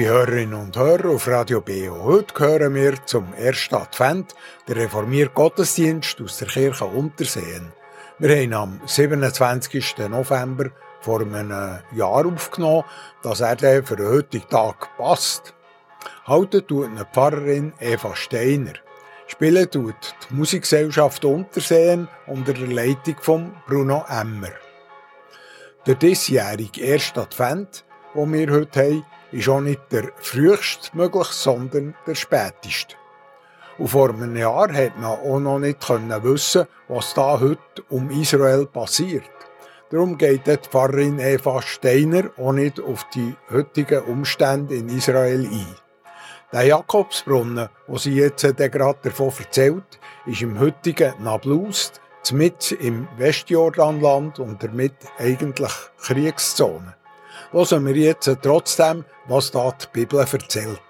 Liebe Hörerinnen und Hörer auf Radio BO, heute gehören wir zum ersten Advent, der reformierte Gottesdienst aus der Kirche Unterseen. Wir haben am 27. November vor einem Jahr aufgenommen, dass er für den heutigen Tag passt. Halten tut eine Pfarrerin Eva Steiner. Spielen tut die Musikgesellschaft Unterseen unter der Leitung von Bruno Emmer. Der diesjährige erste Advent, den wir heute haben, ist auch nicht der frühest möglich, sondern der späteste. Und vor einem Jahr hat man auch noch nicht wissen was da heute um Israel passiert. Darum geht die Pfarrerin Eva Steiner auch nicht auf die heutigen Umstände in Israel ein. Der Jakobsbrunnen, wo sie jetzt gerade davon erzählt, ist im heutigen Nablus, mit im Westjordanland und damit eigentlich Kriegszone. Hören wir jetzt trotzdem, was da die Bibel erzählt.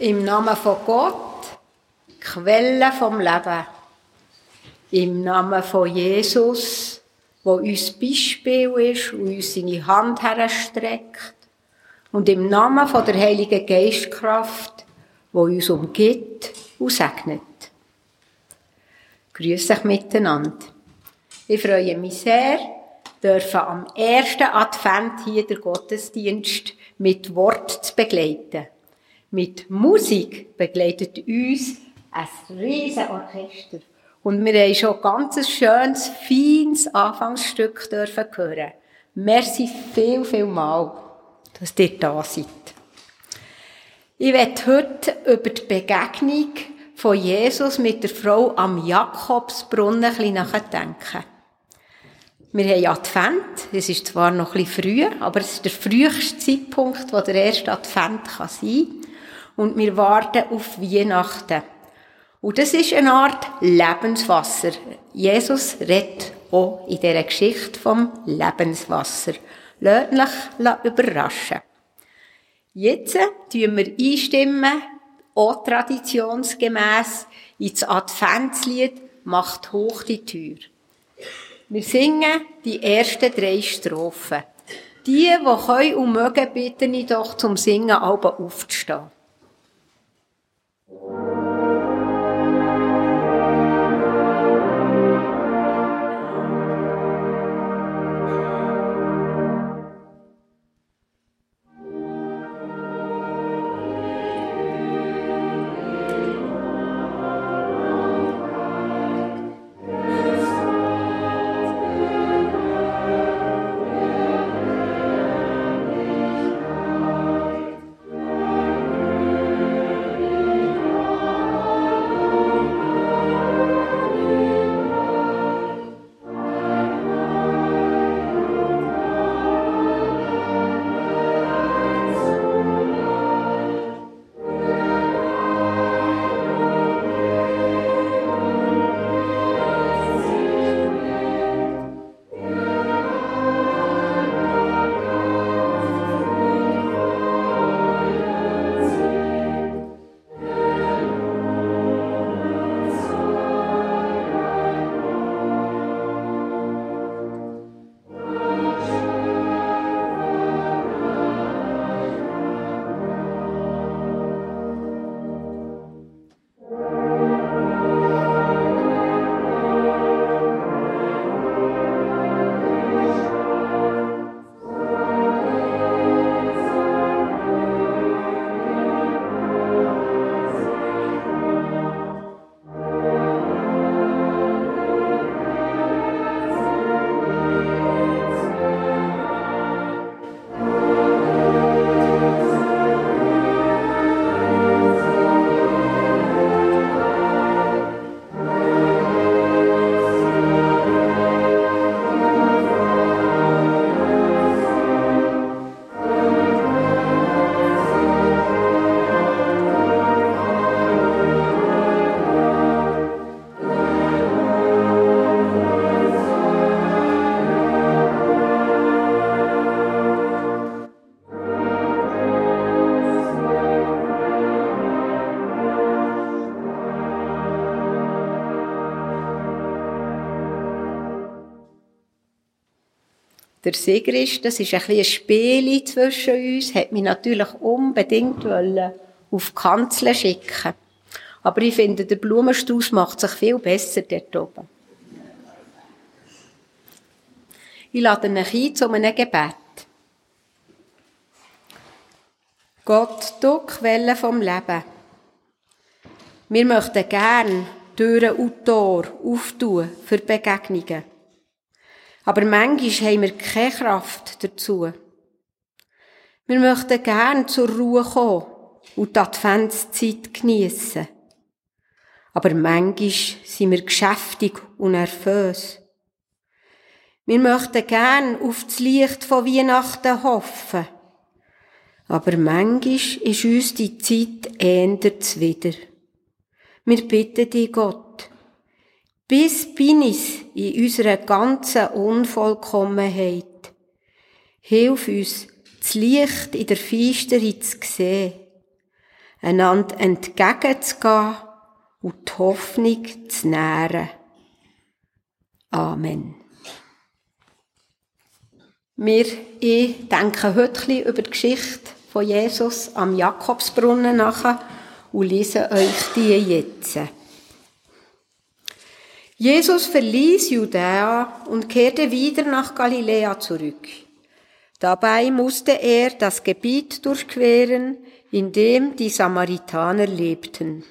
Im Namen von Gott, Quelle vom Leben. Im Namen von Jesus, wo uns Beispiel ist und uns seine Hand herstreckt und im Namen von der Heiligen Geistkraft, wo uns umgibt und segnet. Grüß euch miteinander. Ich freue mich sehr, dürfen am ersten Advent hier der Gottesdienst mit Wort zu begleiten. Mit Musik begleitet uns ein riesen Orchester. Und wir haben schon ganz ein schönes, feines Anfangsstück dürfen hören. Merci viel, viel mal, dass ihr da seid. Ich werde heute über die Begegnung von Jesus mit der Frau am Jakobsbrunnen ein bisschen nachdenken. Wir haben Advent. Es ist zwar noch ein bisschen früh, aber es ist der früheste Zeitpunkt, wo der erste Advent sein kann. Und wir warten auf Weihnachten. Und das ist eine Art Lebenswasser. Jesus redet auch in dieser Geschichte vom Lebenswasser. Lasst euch überraschen. Jetzt tun wir einstimmen, auch traditionsgemäss, ins Adventslied «Macht hoch die Tür». Wir singen die ersten drei Strophen. Die, die können und mögen, bitte ich doch zum Singen aber aufzustehen. Der Sigrist, das ist ein bisschen ein Spiel zwischen uns, hat mich natürlich unbedingt auf die Kanzel schicken. Aber ich finde, der Blumenstrauß macht sich viel besser dort oben. Ich lade euch ein zu einem Gebet. Gott, du Quelle vom Leben. Wir möchten gern Türen und Tor auftun für Begegnungen. Aber manchmal haben wir keine Kraft dazu. Wir möchten gern zur Ruhe kommen und die Adventszeit geniessen. Aber manchmal sind wir geschäftig und nervös. Wir möchten gern auf das Licht von Weihnachten hoffen. Aber manchmal ist uns die Zeit ändert wieder. Wir bitten dich, Gott, bis bin ich in unserer ganzen Unvollkommenheit. Hilf uns, das Licht in der Finsternis zu sehen, einander entgegenzugehen und die Hoffnung zu nähren. Amen. Wir, ich denke heute über die Geschichte von Jesus am Jakobsbrunnen nachher und lese euch die jetzt. Jesus verließ Judäa und kehrte wieder nach Galiläa zurück. Dabei musste er das Gebiet durchqueren, in dem die Samaritaner lebten.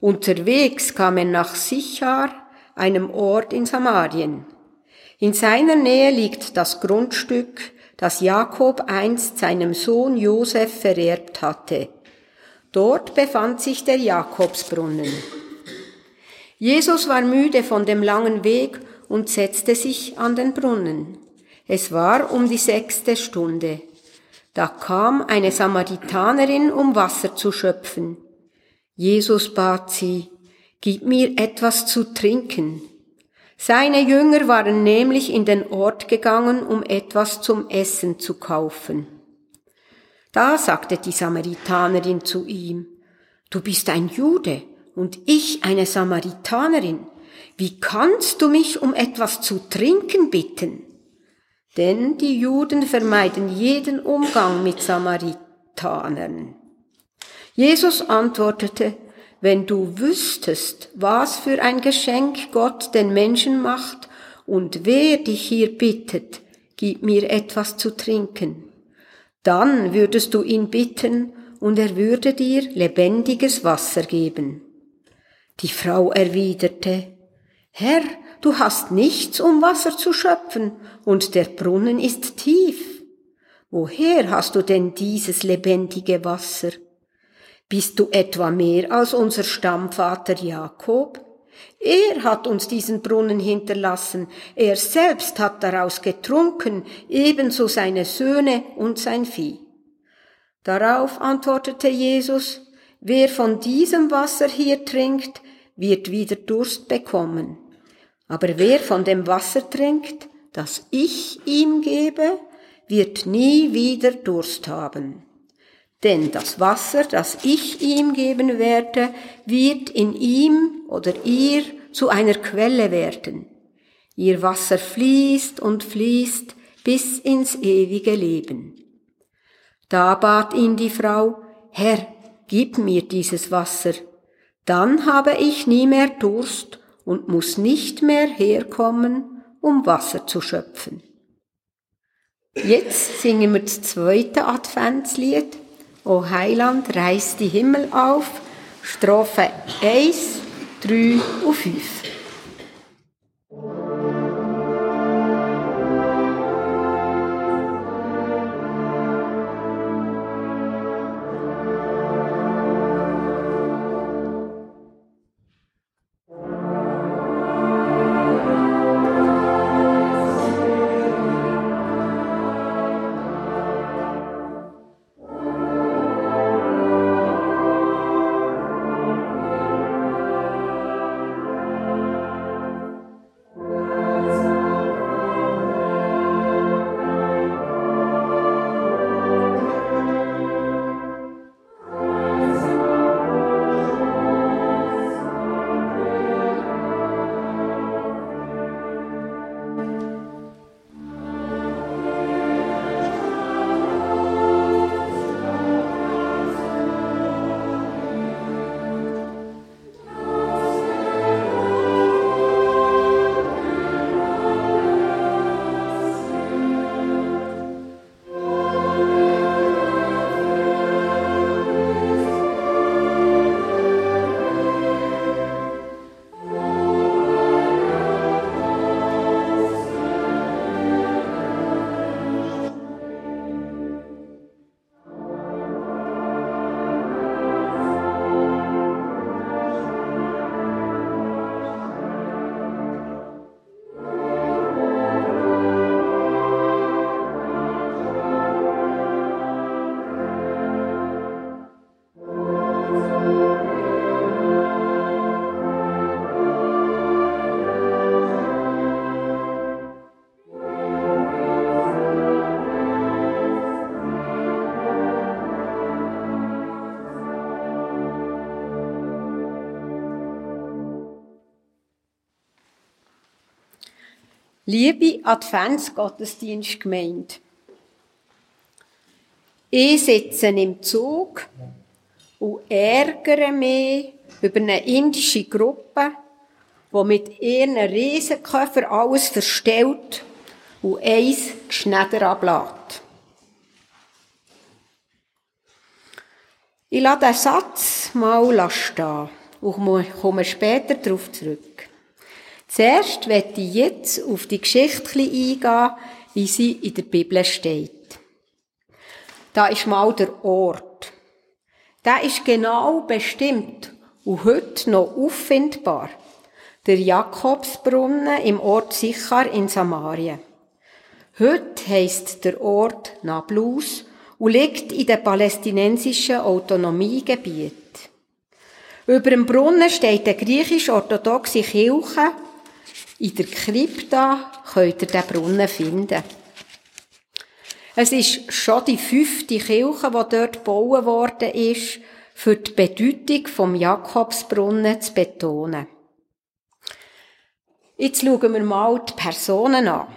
Unterwegs kam er nach Sichar, einem Ort in Samarien. In seiner Nähe liegt das Grundstück, das Jakob einst seinem Sohn Josef vererbt hatte. Dort befand sich der Jakobsbrunnen. Jesus war müde von dem langen Weg und setzte sich an den Brunnen. Es war um die sechste Stunde. Da kam eine Samaritanerin, um Wasser zu schöpfen. Jesus bat sie, Gib mir etwas zu trinken. Seine Jünger waren nämlich in den Ort gegangen, um etwas zum Essen zu kaufen. Da sagte die Samaritanerin zu ihm, Du bist ein Jude und ich eine Samaritanerin. Wie kannst du mich um etwas zu trinken bitten? Denn die Juden vermeiden jeden Umgang mit Samaritanern. Jesus antwortete, wenn du wüsstest, was für ein Geschenk Gott den Menschen macht und wer dich hier bittet, gib mir etwas zu trinken, dann würdest du ihn bitten und er würde dir lebendiges Wasser geben. Die Frau erwiderte, Herr, du hast nichts, um Wasser zu schöpfen, und der Brunnen ist tief. Woher hast du denn dieses lebendige Wasser? Bist du etwa mehr als unser Stammvater Jakob? Er hat uns diesen Brunnen hinterlassen, er selbst hat daraus getrunken, ebenso seine Söhne und sein Vieh. Darauf antwortete Jesus, wer von diesem Wasser hier trinkt, wird wieder Durst bekommen. Aber wer von dem Wasser trinkt, das ich ihm gebe, wird nie wieder Durst haben. Denn das Wasser, das ich ihm geben werde, wird in ihm oder ihr zu einer Quelle werden. Ihr Wasser fließt und fließt bis ins ewige Leben. Da bat ihn die Frau, Herr, gib mir dieses Wasser, dann habe ich nie mehr Durst und muss nicht mehr herkommen, um Wasser zu schöpfen. Jetzt singen wir das zweite Adventslied. O Heiland, reiß die Himmel auf, Strophe 1, 3 und 5. Liebe Adventsgottesdienstgemeinde, Ich sitze im Zug und ärgere mich über eine indische Gruppe, die mit ihren Riesenköffer alles verstellt und eins Geschneider ablässt. Ich lasse diesen Satz mal stehen und komme später darauf zurück. Zuerst werde ich jetzt auf die Geschichte eingehen, wie sie in der Bibel steht. Da ist mal der Ort. Der ist genau bestimmt und heute noch auffindbar. Der Jakobsbrunnen im Ort Sichar in Samarien. Heute heisst der Ort Nablus und liegt in dem palästinensischen Autonomiegebiet. Über dem Brunnen steht eine griechisch-orthodoxe Kirche. In der Krypta könnt ihr den Brunnen finden. Es ist schon die fünfte Kirche, die dort gebaut worden ist, für die Bedeutung vom Jakobsbrunnen zu betonen. Jetzt schauen wir mal die Personen an.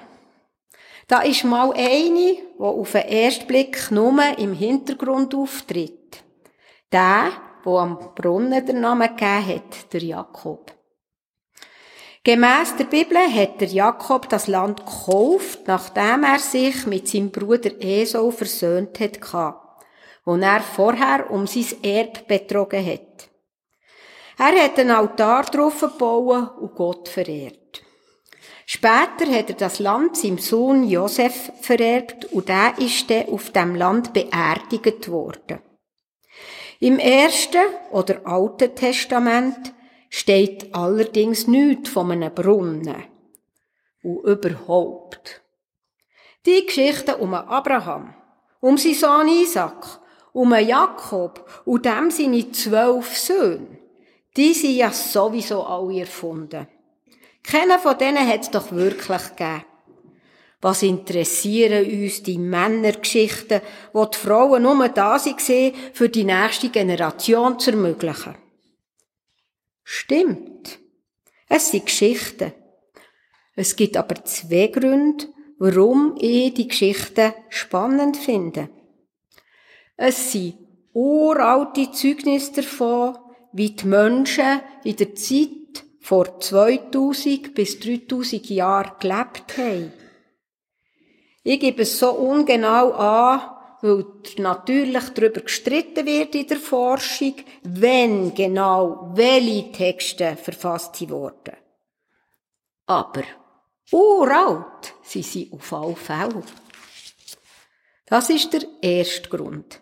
Da ist mal eine, die auf den ersten Blick nur im Hintergrund auftritt. Der, der am Brunnen den Namen gegeben hat, der Jakob. Gemäss der Bibel hat der Jakob das Land gekauft, nachdem er sich mit seinem Bruder Esau versöhnt hat, wo er vorher um sein Erb betrogen hat. Er hat einen Altar drauf gebaut und Gott verehrt. Später hat er das Land seinem Sohn Josef vererbt und der ist dann auf dem Land beerdigt worden. Im ersten oder alten Testament steht allerdings nichts von einem Brunnen. Und überhaupt. Die Geschichten um Abraham, um seinen Sohn Isaac, um Jakob und dem seine zwölf Söhne, die sind ja sowieso alle erfunden. Keiner von denen hat es doch wirklich gegeben. Was interessieren uns die Männergeschichten, wo die Frauen nur da waren, für die nächste Generation zu ermöglichen? Stimmt. Es sind Geschichten. Es gibt aber zwei Gründe, warum ich die Geschichten spannend finde. Es sind uralte Zeugnisse davon, wie die Menschen in der Zeit vor 2000 bis 3000 Jahren gelebt haben. Ich gebe es so ungenau an, weil natürlich darüber gestritten wird in der Forschung, wenn genau welche Texte verfasst wurden. Aber uralt sind sie auf alle Fälle. Das ist der erste Grund.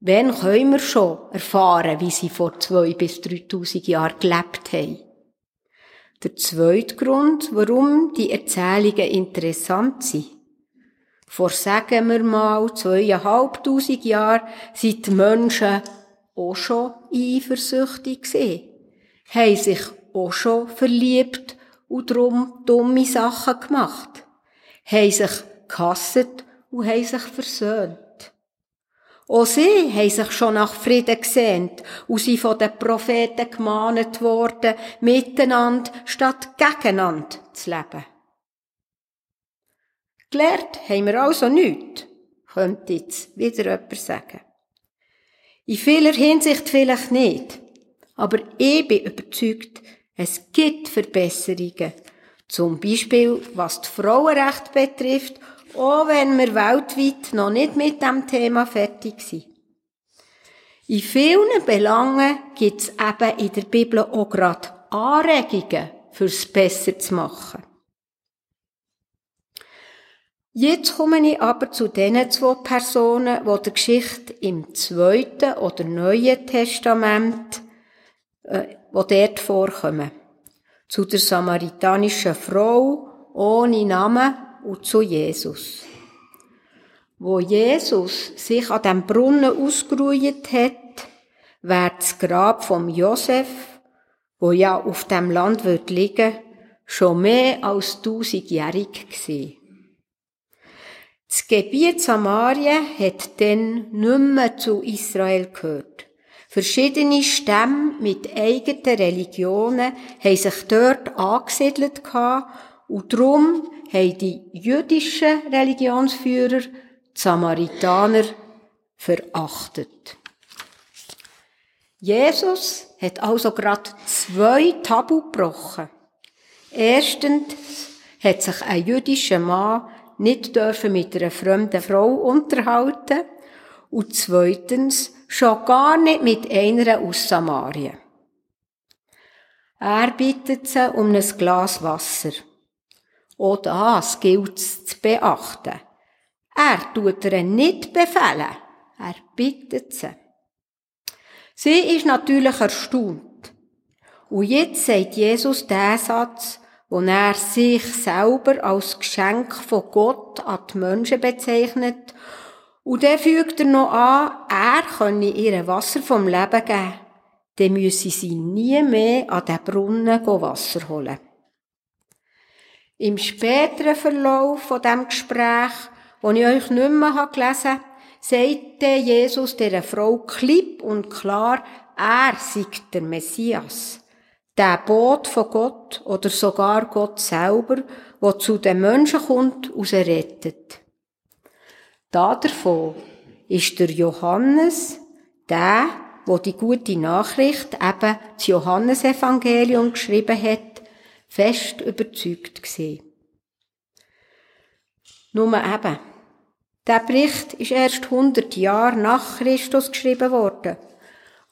Wann können wir schon erfahren, wie sie vor zwei bis 3000 Jahren gelebt haben? Der zweite Grund, warum die Erzählungen interessant sind. Vor, sagen wir mal, zweieinhalbtausend Jahren sind die Menschen auch schon eifersüchtig gewesen, haben sich auch schon verliebt und darum dumme Sachen gemacht, haben sich gehasst und haben sich versöhnt. Auch sie haben sich schon nach Frieden gesehnt und sind von den Propheten gemahnt worden, miteinander statt gegeneinander zu leben. Gelernt haben wir also nichts, könnte jetzt wieder jemand sagen. In vieler Hinsicht vielleicht nicht, aber ich bin überzeugt, es gibt Verbesserungen. Zum Beispiel, was die Frauenrechte betrifft auch wenn wir weltweit noch nicht mit dem Thema fertig sind. In vielen Belangen gibt es eben in der Bibel auch gerade Anregungen, fürs besser zu machen. Jetzt komme ich aber zu den zwei Personen, die der Geschichte im Zweiten oder Neuen Testament, äh, wo dort vorkommen. Zu der samaritanischen Frau ohne Namen und zu Jesus. Wo Jesus sich an dem Brunnen ausgeruht hat, wäre das Grab vom Josef, wo ja auf dem Land wird liegen, schon mehr als tausendjährig gewesen. Das Gebiet Samarien hat dann nicht mehr zu Israel gehört. Verschiedene Stämme mit eigenen Religionen haben sich dort angesiedelt und darum haben die jüdischen Religionsführer, die Samaritaner, verachtet. Jesus hat also gerade zwei Tabu gebrochen. Erstens hat sich ein jüdischer Mann nicht dürfen mit einer fremden Frau unterhalten und zweitens schon gar nicht mit einer aus Samarien. Er bittet sie um ein Glas Wasser. Auch das gilt es zu beachten. Er tut ihr nicht befehlen. Er bittet sie. Sie ist natürlich erstaunt. Und jetzt sagt Jesus den Satz, wo er sich selber als Geschenk von Gott an die Menschen bezeichnet. Und dann fügt er noch an, er könne ihr Wasser vom Leben geben. Dann müsse sie nie mehr an den Brunnen Wasser holen. Im späteren Verlauf von dem Gespräch, wo ich euch nicht mehr gelesen habe, sagte Jesus der Frau klipp und klar, er sei der Messias. Der Boot von Gott oder sogar Gott selber, wo zu den Menschen kommt und sie rettet. Da davon ist der Johannes, der, wo die gute Nachricht, eben das Johannesevangelium geschrieben hat, fest überzeugt gewesen. Nur eben, der Bericht ist erst 100 Jahre nach Christus geschrieben worden.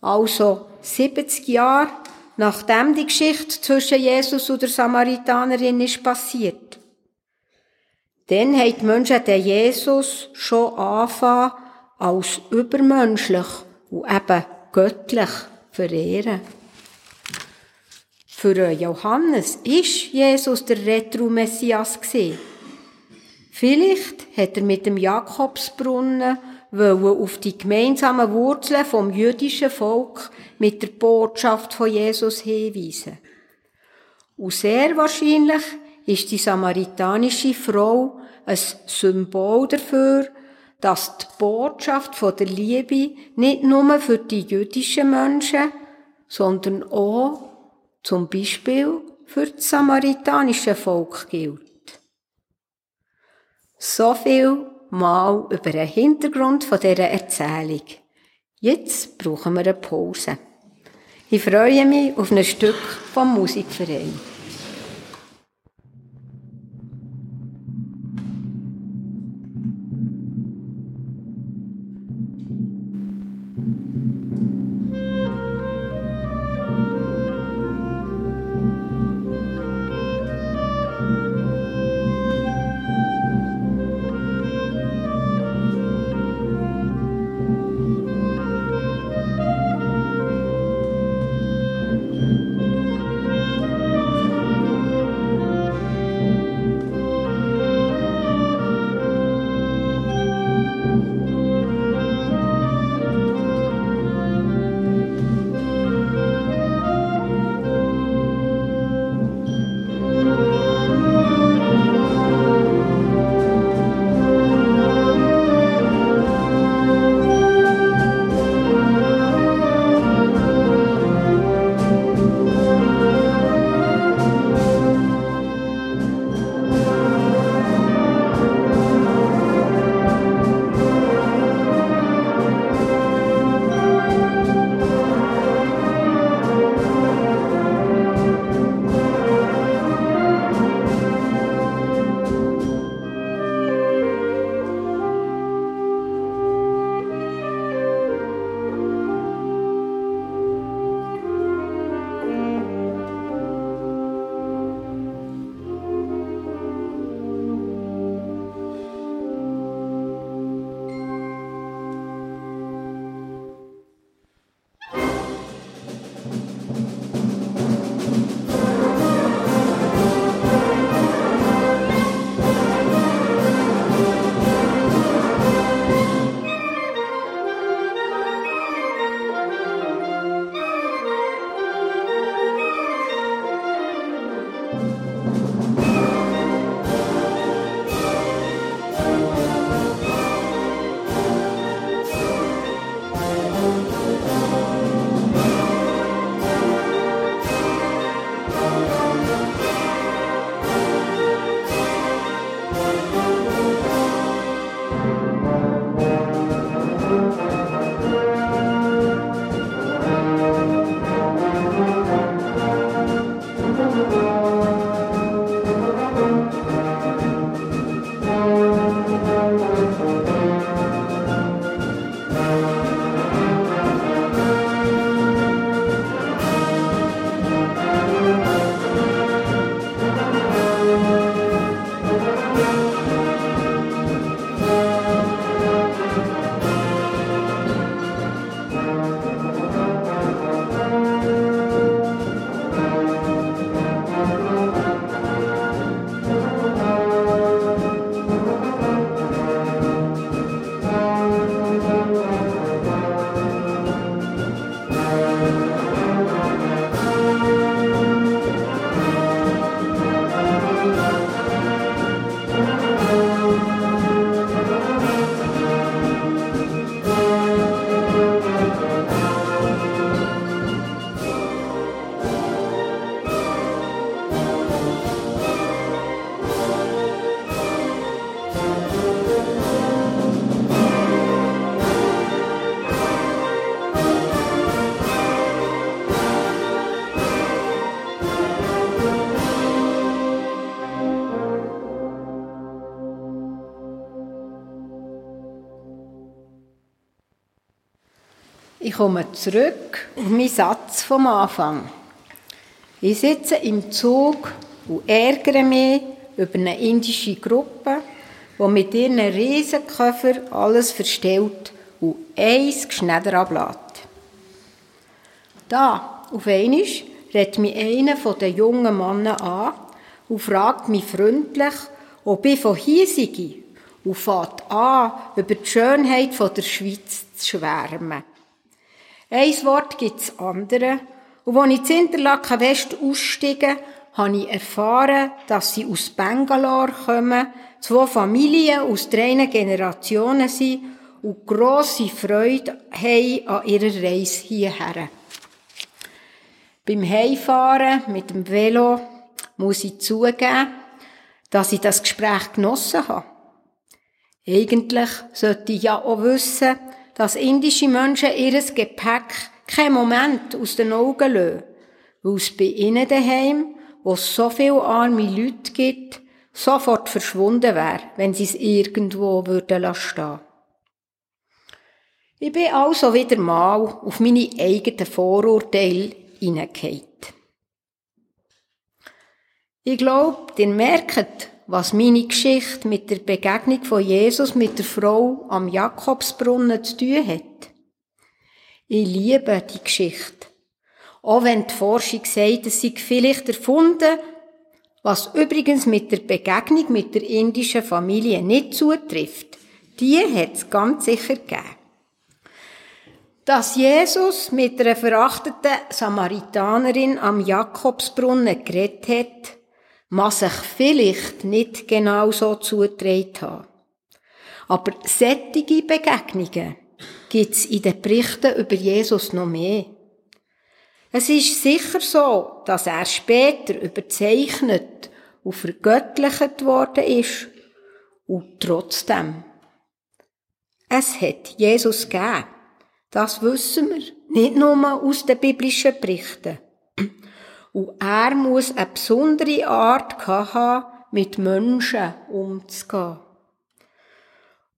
Also 70 Jahre nachdem die Geschichte zwischen Jesus und der Samaritanerin ist passiert. Dann haben die Menschen den Jesus schon angefangen, als übermenschlich und eben göttlich verehren. Für Johannes ist Jesus der Retro-Messias. Vielleicht hat er mit dem Jakobsbrunnen auf die gemeinsamen Wurzeln vom jüdischen Volk mit der Botschaft von Jesus hinweisen. Und sehr wahrscheinlich ist die samaritanische Frau ein Symbol dafür, dass die Botschaft von der Liebe nicht nur für die jüdischen Menschen, sondern auch zum Beispiel für das samaritanische Volk gilt. So viel mal über den Hintergrund von dieser Erzählung. Jetzt brauchen wir eine Pause. Ich freue mich auf ein Stück vom Musikverein. Komme zurück auf meinen Satz vom Anfang. Ich sitze im Zug und ärgere mich über eine indische Gruppe, die mit ihren Riesenköffer alles verstellt und eins Geschneider ablässt. Da, auf einmal, redet mich einer den jungen Männern an und fragt mich freundlich, ob ich von hier sei und fängt an, über die Schönheit der Schweiz zu schwärmen. Ein Wort gibt es andere. Und als ich in Interlaken West aussteige, habe ich erfahren, dass sie aus Bangalore kommen, zwei Familien aus drei Generationen sind und grosse Freude haben an ihrer Reise hierher. Beim Heimfahren mit dem Velo muss ich zugeben, dass ich das Gespräch genossen habe. Eigentlich sollte ich ja auch wissen, dass indische Menschen ihr Gepäck keinen Moment aus den Augen lassen, weil es bei ihnen daheim, wo es so viele arme Leute gibt, sofort verschwunden wäre, wenn sie es irgendwo würden stehen Ich bin also wieder mal auf meine eigenen Vorurteile hineingeht. Ich glaube, ihr merkt, was meine Geschichte mit der Begegnung von Jesus mit der Frau am Jakobsbrunnen zu tun hat. Ich liebe die Geschichte. Auch wenn die Forschung sagt, es sei vielleicht erfunden, was übrigens mit der Begegnung mit der indischen Familie nicht zutrifft. Die hat es ganz sicher gegeben. Dass Jesus mit einer verachteten Samaritanerin am Jakobsbrunnen geredet hat, mag sich vielleicht nicht genau so zugetragen haben. Aber sättige Begegnungen gibt es in den Berichten über Jesus noch mehr. Es ist sicher so, dass er später überzeichnet und vergöttlicht worden ist. Und trotzdem. Es hat Jesus gegeben. Das wissen wir. Nicht nur aus den biblischen Berichten. Und er muss eine besondere Art haben, mit Menschen umzugehen.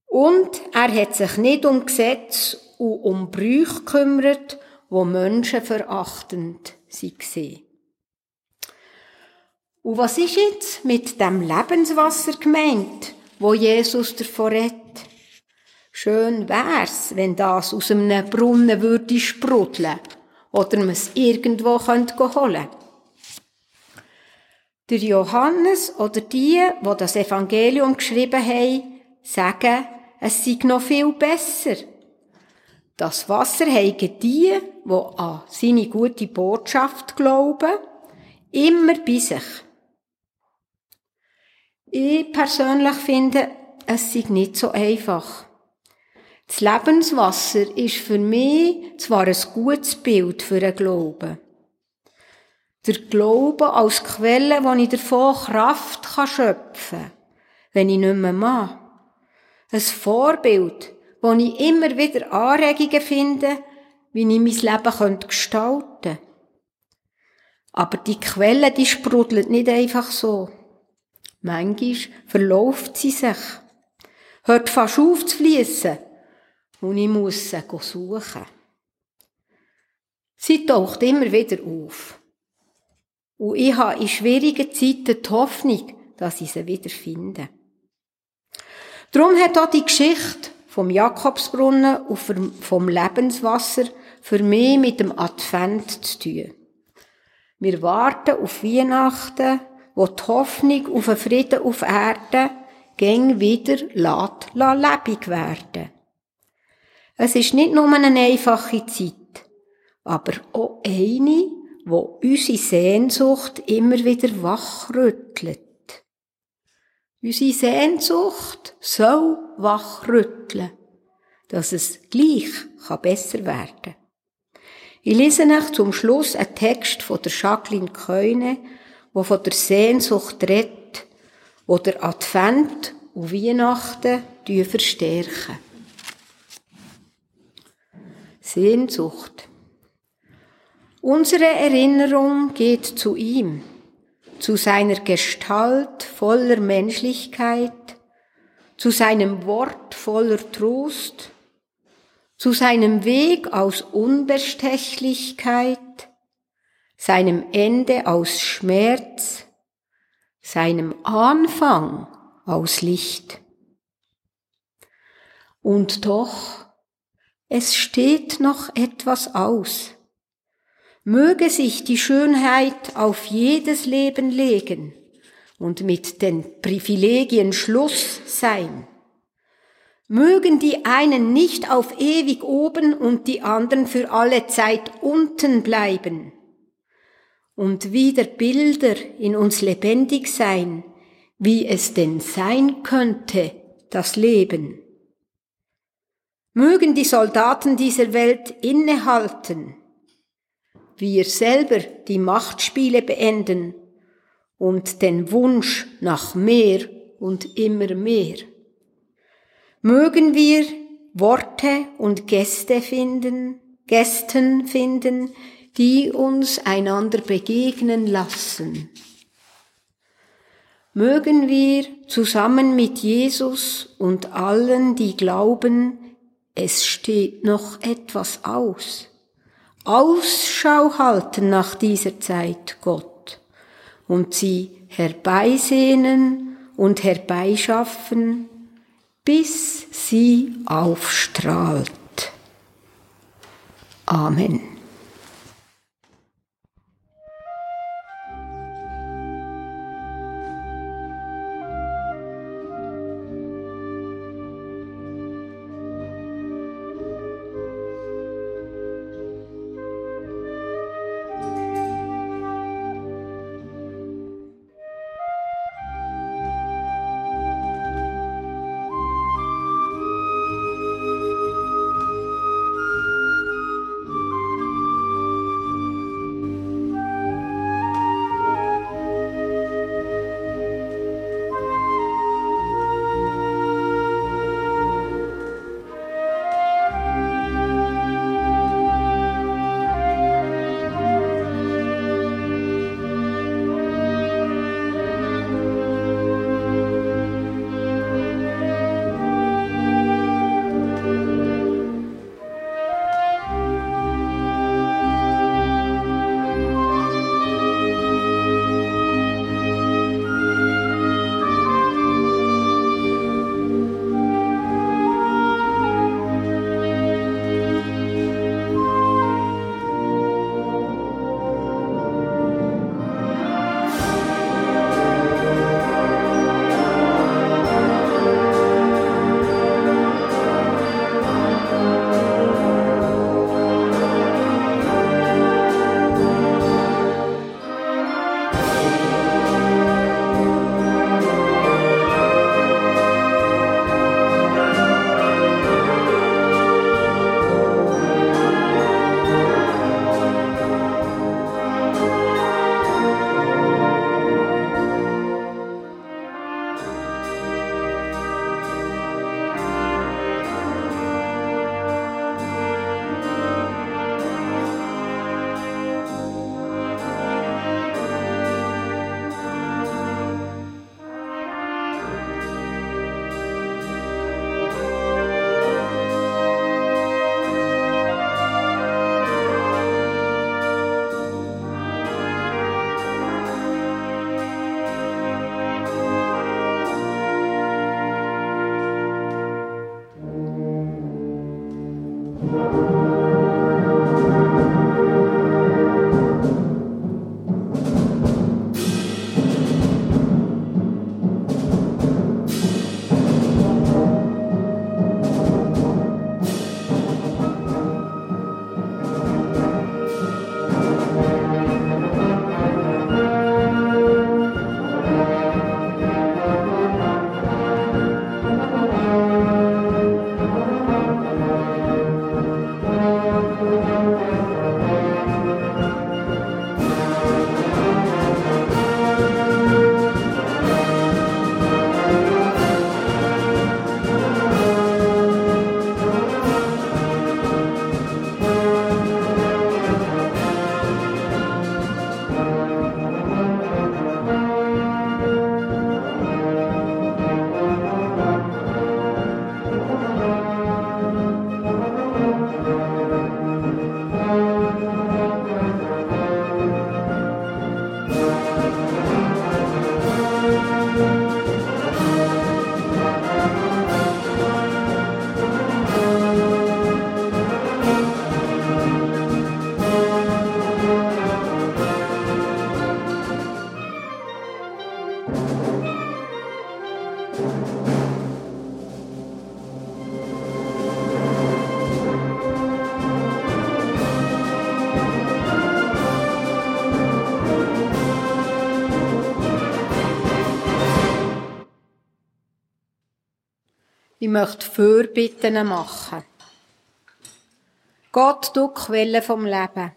Und er hat sich nicht um Gesetze und um Brüche gekümmert, wo Menschen verachtend waren. Und was ist jetzt mit dem Lebenswasser gemeint, wo Jesus davon redet? Schön wär's, wenn das aus einem Brunnen würde sprudeln oder man es irgendwo könnte holen Der Johannes oder die, wo das Evangelium geschrieben haben, sagen, es sei noch viel besser. Das Wasser haben die, die an seine gute Botschaft glauben, immer bei sich. Ich persönlich finde, es sei nicht so einfach. Das Lebenswasser ist für mich zwar ein gutes Bild für einen Glauben. Der Glaube als Quelle, wo ich davon Kraft schöpfen kann, wenn ich nicht mehr mache. Ein Vorbild, wo ich immer wieder Anregungen finde, wie ich mein Leben gestalten könnte. Aber die Quelle, die sprudelt nicht einfach so. Manchmal verläuft sie sich, hört fast auf zu fließen und ich muss sie suchen. Sie taucht immer wieder auf. Und ich habe in schwierigen Zeiten die Hoffnung, dass ich sie wieder finde. Darum hat auch die Geschichte vom Jakobsbrunnen und vom Lebenswasser für mich mit dem Advent zu tun. Wir warten auf Weihnachten, wo die Hoffnung auf einen Frieden auf Erden gäng wieder lässt, lebendig werden. Es ist nicht nur eine einfache Zeit, aber auch eine, wo unsere Sehnsucht immer wieder wachrüttelt. Unsere Sehnsucht soll wachrütteln, dass es gleich besser werden kann. Ich lese euch zum Schluss einen Text von der Jacqueline Keune, wo von der Sehnsucht redet, wo der Advent und Weihnachten verstärken. Sehnsucht. Unsere Erinnerung geht zu ihm, zu seiner Gestalt voller Menschlichkeit, zu seinem Wort voller Trost, zu seinem Weg aus Unbestechlichkeit, seinem Ende aus Schmerz, seinem Anfang aus Licht. Und doch, es steht noch etwas aus. Möge sich die Schönheit auf jedes Leben legen und mit den Privilegien Schluss sein. Mögen die einen nicht auf ewig oben und die anderen für alle Zeit unten bleiben und wieder Bilder in uns lebendig sein, wie es denn sein könnte, das Leben. Mögen die Soldaten dieser Welt innehalten, wir selber die Machtspiele beenden und den Wunsch nach mehr und immer mehr. Mögen wir Worte und Gäste finden, Gästen finden, die uns einander begegnen lassen. Mögen wir zusammen mit Jesus und allen, die glauben, es steht noch etwas aus. Ausschau halten nach dieser Zeit, Gott, und sie herbeisehnen und herbeischaffen, bis sie aufstrahlt. Amen. Möchte Fürbitten machen. Gott, du Quelle vom Leben.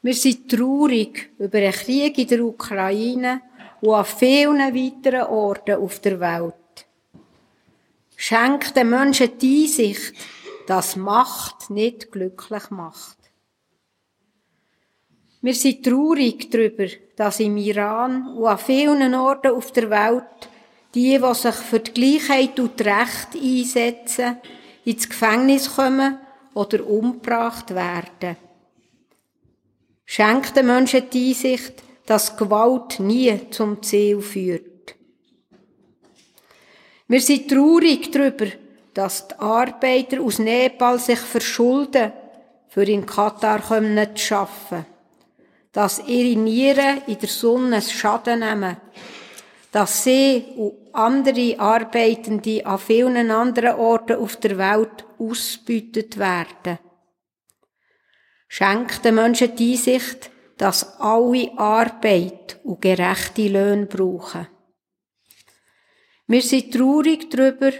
Wir sind traurig über den Krieg in der Ukraine und an vielen weiteren Orten auf der Welt. Schenk den Menschen die Einsicht, dass Macht nicht glücklich macht. Wir sind traurig darüber, dass im Iran und an vielen Orten auf der Welt die, die sich für die Gleichheit und Recht einsetzen, ins Gefängnis kommen oder umgebracht werden. Schenkt den Menschen die Einsicht, dass Gewalt nie zum Ziel führt. Wir sind traurig darüber, dass die Arbeiter aus Nepal sich verschulden, für in Katar zu arbeiten. Dass ihre Nieren in der Sonne Schaden nehmen. Dass sie und andere Arbeitende an vielen anderen Orten auf der Welt ausbeutet werden. Schenkt den Menschen die Einsicht, dass alle Arbeit und gerechte Löhne brauchen. Wir sind traurig darüber,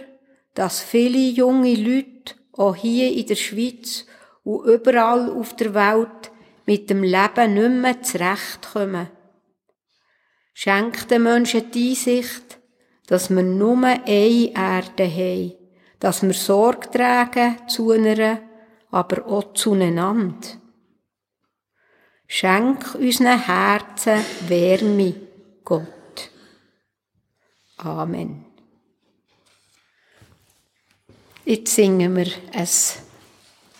dass viele junge Leute auch hier in der Schweiz und überall auf der Welt mit dem Leben nicht mehr zurechtkommen. Schenkt den Menschen die Einsicht, dass wir nur eine Erde haben, dass wir Sorge tragen zu einer, aber auch zueinander. Schenk unseren Herzen Wärme, Gott. Amen. Jetzt singen wir ein,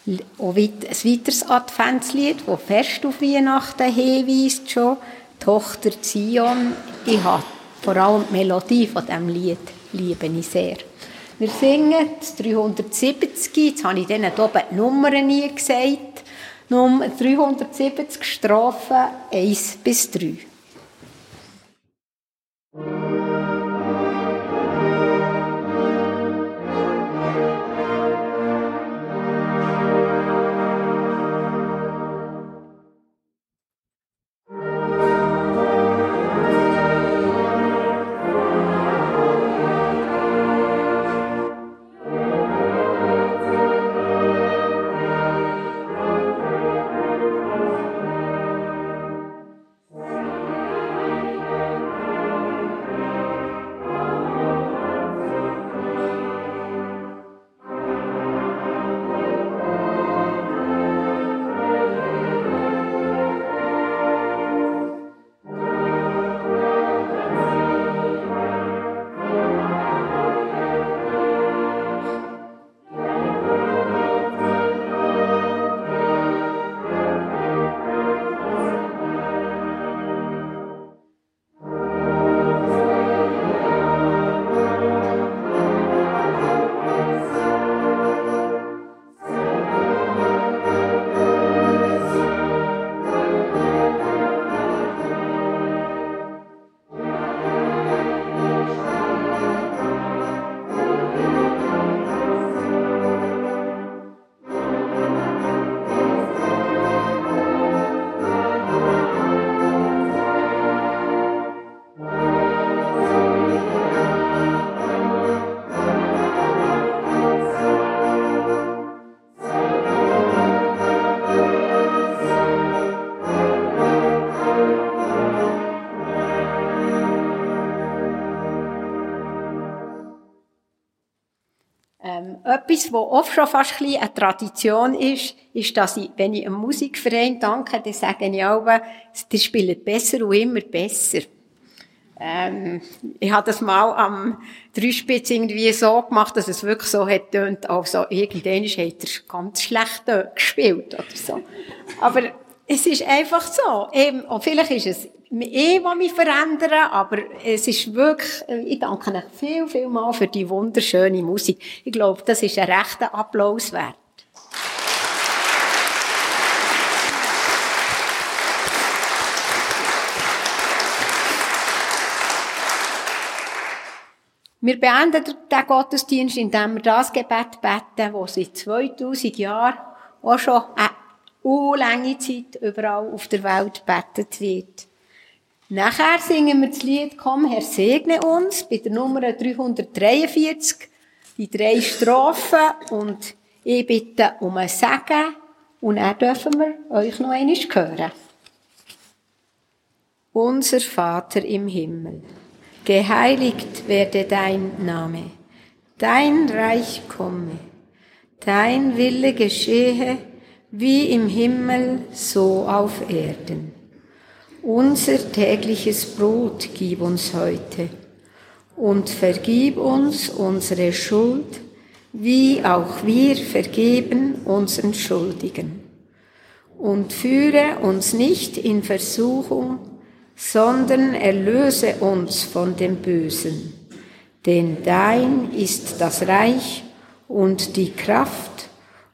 ein weiteres Adventslied, das fest auf Weihnachten hinweist schon. Tochter Zion. Ich habe vor allem die Melodie von diesem Lied liebe ich sehr. Wir singen das 370, jetzt habe ich denen oben die Nummern nie gesagt. Nummer 370 Strophen 1 bis 3. etwas, was oft schon fast ein eine Tradition ist, ist, dass ich, wenn ich einem Musikverein danke, dann sage ich auch, die spielen besser und immer besser. Ähm, ich habe das mal am Dreispitz irgendwie so gemacht, dass es wirklich so hat tönt, also irgendwann hat er ganz schlecht gespielt oder so. Aber es ist einfach so. Eben, und vielleicht ist es eh, was mich verändern, aber es ist wirklich, äh, ich danke euch viel, viel mal für die wunderschöne Musik. Ich glaube, das ist ein rechter Applaus wert. Wir beenden den Gottesdienst, indem wir das Gebet beten, das seit 2000 Jahren auch schon eine lange Zeit überall auf der Welt betet wird. Nachher singen wir das Lied Komm, Herr, segne uns, bei der Nummer 343. die drei Strophen und ich bitte um ein Segen und dann dürfen wir euch noch einmal hören. Unser Vater im Himmel, geheiligt werde dein Name, dein Reich komme, dein Wille geschehe, wie im Himmel, so auf Erden. Unser tägliches Brot gib uns heute und vergib uns unsere Schuld, wie auch wir vergeben unseren Schuldigen. Und führe uns nicht in Versuchung, sondern erlöse uns von dem Bösen. Denn dein ist das Reich und die Kraft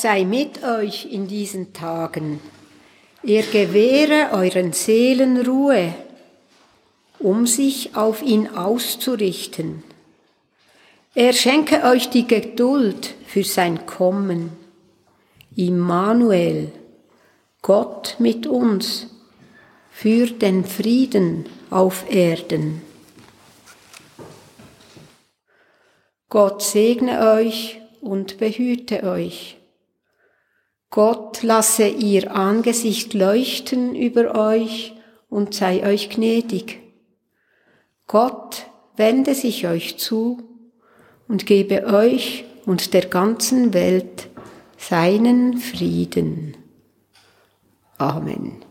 Sei mit euch in diesen Tagen. Er gewähre euren Seelen Ruhe, um sich auf ihn auszurichten. Er schenke euch die Geduld für sein Kommen. Immanuel, Gott mit uns, für den Frieden auf Erden. Gott segne euch und behüte euch. Gott lasse ihr Angesicht leuchten über euch und sei euch gnädig. Gott wende sich euch zu und gebe euch und der ganzen Welt seinen Frieden. Amen.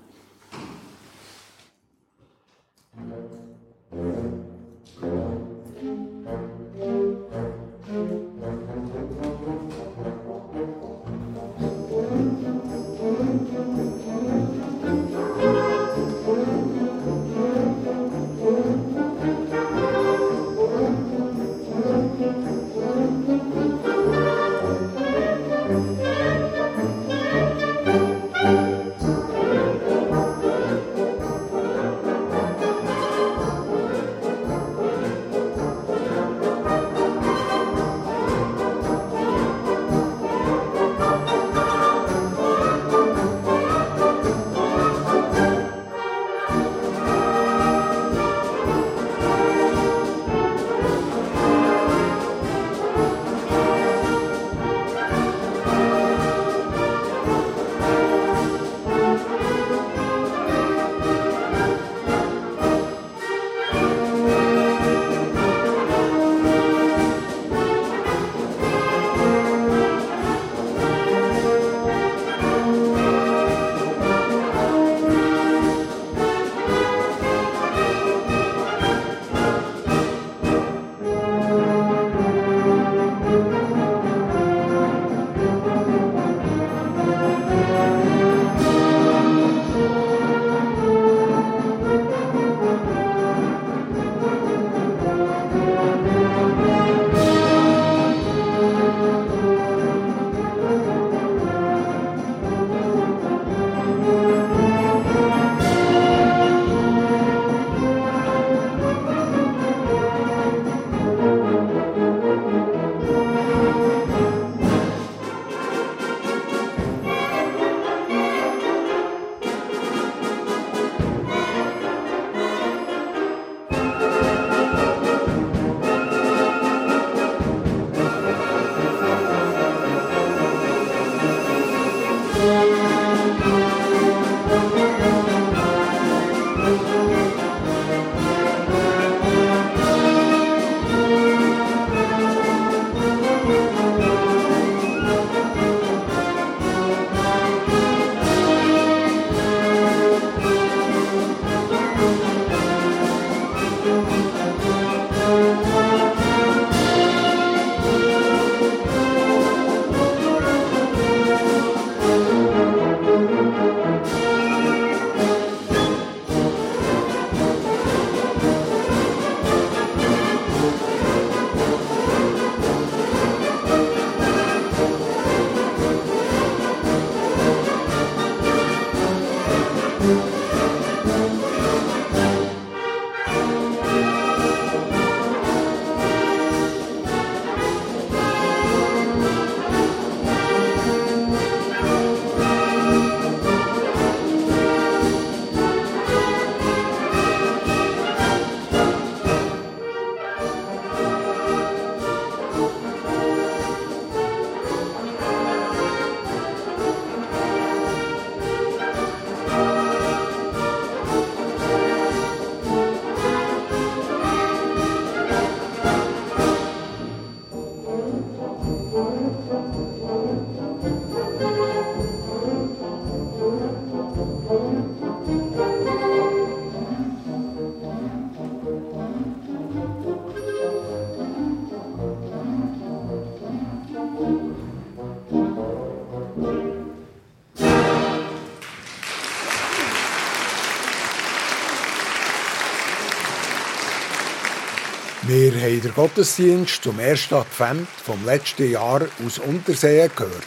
Den Gottesdienst zum ersten Advent vom letzten Jahr aus Unterseen gehört.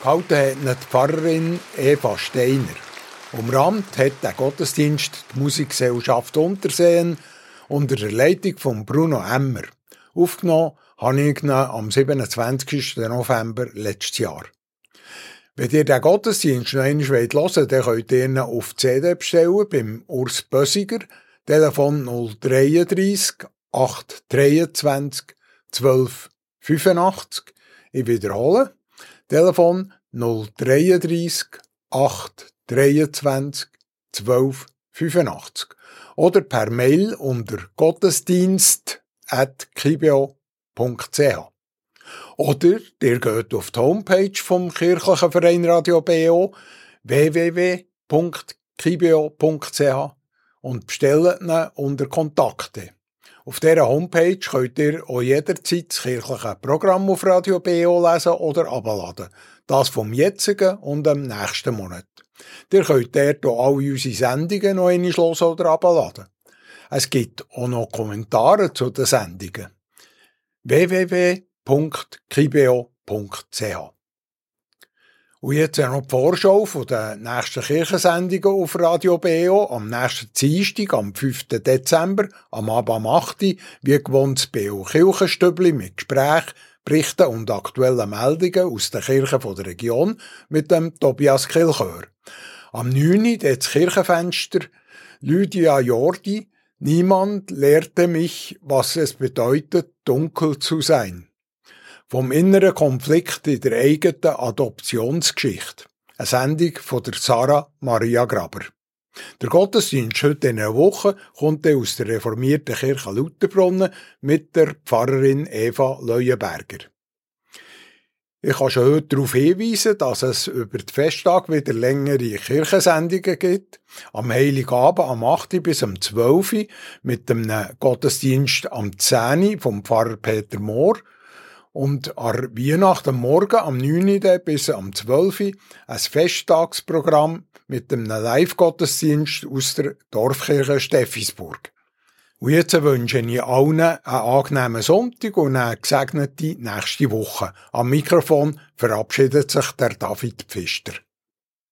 Gehalten hat die Pfarrerin Eva Steiner. Umrahmt hat der Gottesdienst die Musikgesellschaft Unterseen unter der Leitung von Bruno Emmer. Aufgenommen habe ich ihn am 27. November letztes Jahr. Wenn ihr den Gottesdienst noch einmal hören wollt, dann könnt ihr ihn auf CD bestellen beim Urs Bösiger, Telefon 033 823 12 85. Ich wiederhole. Telefon 033 823 12 85. Oder per Mail unter gottesdienst.kibio.ch. Oder ihr geht auf die Homepage vom kirchlichen Verein Radio BO www.kibio.ch und bestellt ihn unter Kontakte. Auf dieser Homepage könnt ihr auch jederzeit das kirchliche Programm auf Radio BO lesen oder abladen. Das vom jetzigen und dem nächsten Monat. Ihr könnt dort auch alle unsere Sendungen noch einmal hören oder abladen. Es gibt auch noch Kommentare zu den Sendungen. www.kibeo.ch und jetzt noch die Vorschau von den nächsten Kirchensendungen auf Radio BO am nächsten Dienstag, am 5. Dezember, am Abend am 8. wie gewohnt das BO Kirchenstübli mit Gespräch, Berichten und aktuellen Meldungen aus den Kirchen der Region mit dem Tobias Kilchör. Am 9. das Kirchenfenster Lydia Jordi, Niemand lehrte mich, was es bedeutet, dunkel zu sein. Vom inneren Konflikt in der eigenen Adoptionsgeschichte. Eine Sendung von der Sarah Maria Graber. Der Gottesdienst heute in einer Woche kommt aus der reformierten Kirche Lutherbrunnen mit der Pfarrerin Eva Leuenberger. Ich kann schon heute darauf hinweisen, dass es über die Festtage wieder längere Kirchensendungen gibt. Am Heiligabend am 8. bis am 12. mit dem Gottesdienst am 10. vom Pfarrer Peter Mohr und an Weihnachten Morgen am 9. bis am 12. ein Festtagsprogramm mit einem Live-Gottesdienst aus der Dorfkirche Steffisburg. Und jetzt wünsche ich allen einen angenehmen Sonntag und eine gesegnete nächste Woche. Am Mikrofon verabschiedet sich der David Pfister.